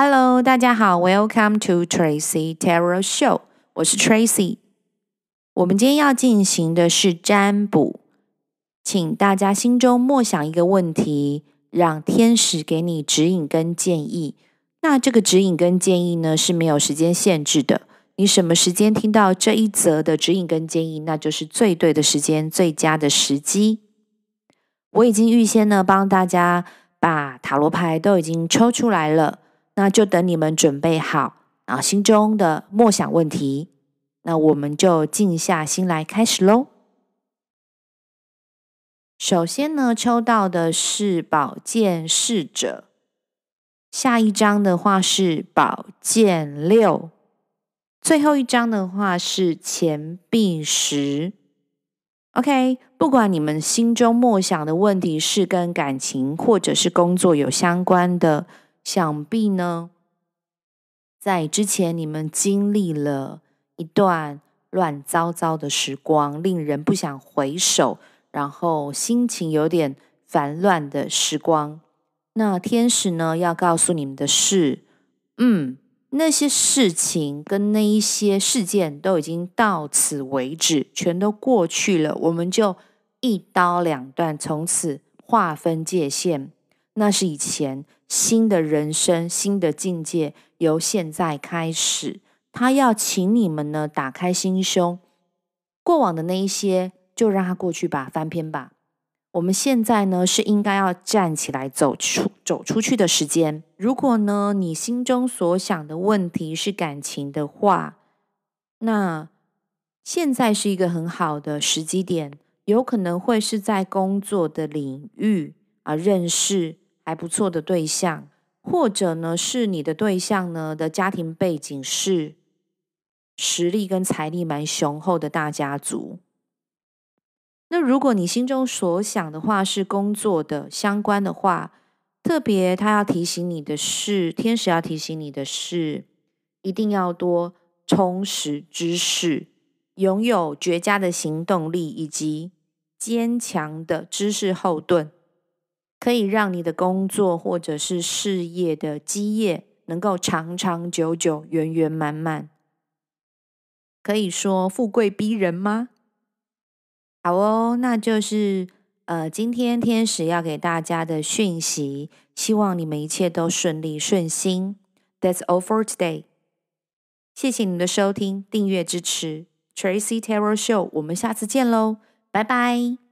Hello，大家好，Welcome to Tracy Tarot Show，我是 Tracy。我们今天要进行的是占卜，请大家心中默想一个问题，让天使给你指引跟建议。那这个指引跟建议呢，是没有时间限制的，你什么时间听到这一则的指引跟建议，那就是最对的时间，最佳的时机。我已经预先呢帮大家把塔罗牌都已经抽出来了。那就等你们准备好啊，心中的默想问题，那我们就静下心来开始喽。首先呢，抽到的是宝剑侍者，下一张的话是宝剑六，最后一张的话是钱币十。OK，不管你们心中默想的问题是跟感情或者是工作有相关的。想必呢，在之前你们经历了一段乱糟糟的时光，令人不想回首，然后心情有点烦乱的时光。那天使呢，要告诉你们的是，嗯，那些事情跟那一些事件都已经到此为止，全都过去了，我们就一刀两断，从此划分界限。那是以前。新的人生，新的境界，由现在开始。他要请你们呢，打开心胸，过往的那一些就让它过去吧，翻篇吧。我们现在呢，是应该要站起来走出走出去的时间。如果呢，你心中所想的问题是感情的话，那现在是一个很好的时机点，有可能会是在工作的领域啊，认识。还不错的对象，或者呢，是你的对象呢的家庭背景是实力跟财力蛮雄厚的大家族。那如果你心中所想的话是工作的相关的话，特别他要提醒你的是，天使要提醒你的是，一定要多充实知识，拥有绝佳的行动力以及坚强的知识后盾。可以让你的工作或者是事业的基业能够长长久久、圆圆满满。可以说富贵逼人吗？好哦，那就是呃，今天天使要给大家的讯息。希望你们一切都顺利顺心。That's all for today。谢谢你的收听、订阅支持 Tracy Tarot Show。我们下次见喽，拜拜。